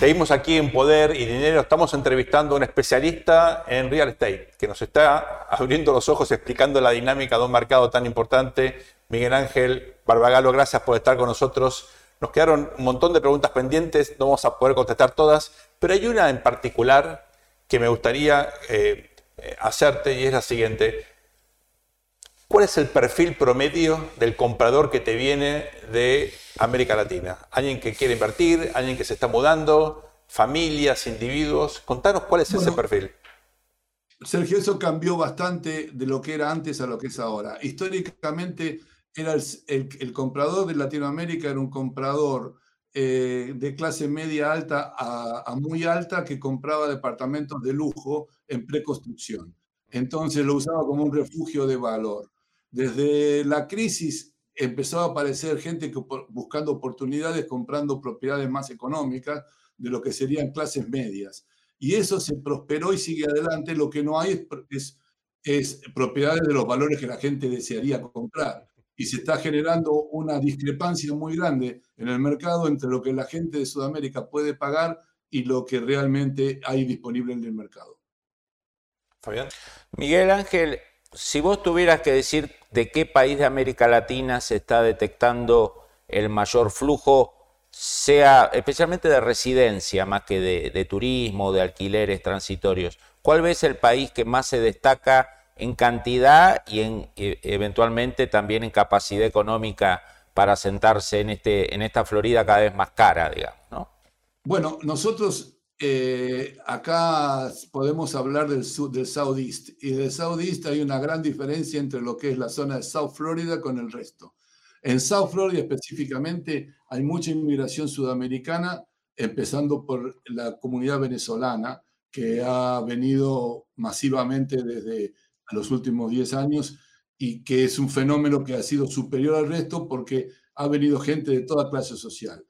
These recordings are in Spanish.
Seguimos aquí en Poder y Dinero. Estamos entrevistando a un especialista en real estate que nos está abriendo los ojos explicando la dinámica de un mercado tan importante. Miguel Ángel Barbagalo, gracias por estar con nosotros. Nos quedaron un montón de preguntas pendientes, no vamos a poder contestar todas, pero hay una en particular que me gustaría eh, hacerte y es la siguiente. ¿Cuál es el perfil promedio del comprador que te viene de América Latina? ¿Alguien que quiere invertir? ¿Alguien que se está mudando? ¿Familias? ¿Individuos? Contanos cuál es ese perfil. Sergio, eso cambió bastante de lo que era antes a lo que es ahora. Históricamente, era el, comprador de Latinoamérica era un comprador eh, de clase media alta a, muy alta que compraba departamentos de lujo en preconstrucción. Entonces lo usaba como un refugio de valor. Desde la crisis empezó a aparecer gente que, buscando oportunidades, comprando propiedades más económicas de lo que serían clases medias. Y eso se prosperó y sigue adelante. Lo que no hay es, es, propiedades de los valores que la gente desearía comprar. Y se está generando una discrepancia muy grande en el mercado entre lo que la gente de Sudamérica puede pagar y lo que realmente hay disponible en el mercado. Fabián. Miguel Ángel, si vos tuvieras que decir de qué país de América Latina se está detectando el mayor flujo, sea especialmente de residencia más que de, turismo, de alquileres transitorios, ¿cuál ves el país que más se destaca en cantidad y en, e, eventualmente también en capacidad económica para sentarse en, este, en esta Florida cada vez más cara, digamos? ¿no? Bueno, nosotros eh, acá podemos hablar del, del Southeast y del Southeast hay una gran diferencia entre lo que es la zona de South Florida con el resto. En South Florida específicamente hay mucha inmigración sudamericana, empezando por la comunidad venezolana, que ha venido masivamente desde los últimos 10 años y que es un fenómeno que ha sido superior al resto porque ha venido gente de toda clase social.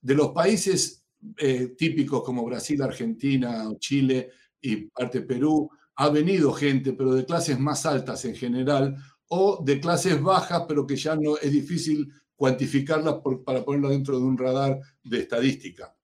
De los países eh, típicos como Brasil, Argentina, Chile y parte Perú, ha venido gente, pero de clases más altas en general, o de clases bajas, pero que ya no es difícil cuantificarlas para ponerlas dentro de un radar de estadística.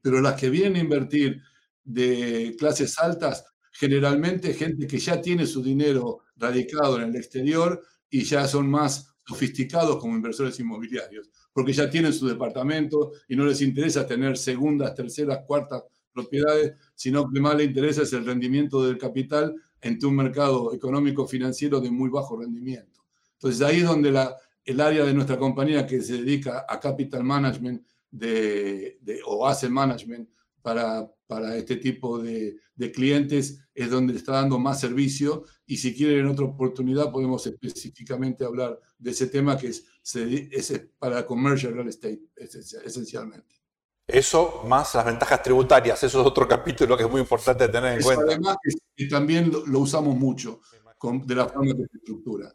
Pero las que vienen a invertir de clases altas, generalmente gente que ya tiene su dinero radicado en el exterior y ya son más sofisticados como inversores inmobiliarios, porque ya tienen su departamento y no les interesa tener segundas, terceras, cuartas propiedades, sino que más les interesa es el rendimiento del capital en un mercado económico financiero de muy bajo rendimiento. Entonces ahí es donde la, el área de nuestra compañía que se dedica a capital management de, o asset management para, para este tipo de, de, clientes es donde está dando más servicio y si quieren otra oportunidad podemos específicamente hablar de ese tema que es, es para commercial real estate esencialmente. Eso más las ventajas tributarias, eso es otro capítulo que es muy importante tener en cuenta. Además, que, también lo, usamos mucho de la forma de estructura.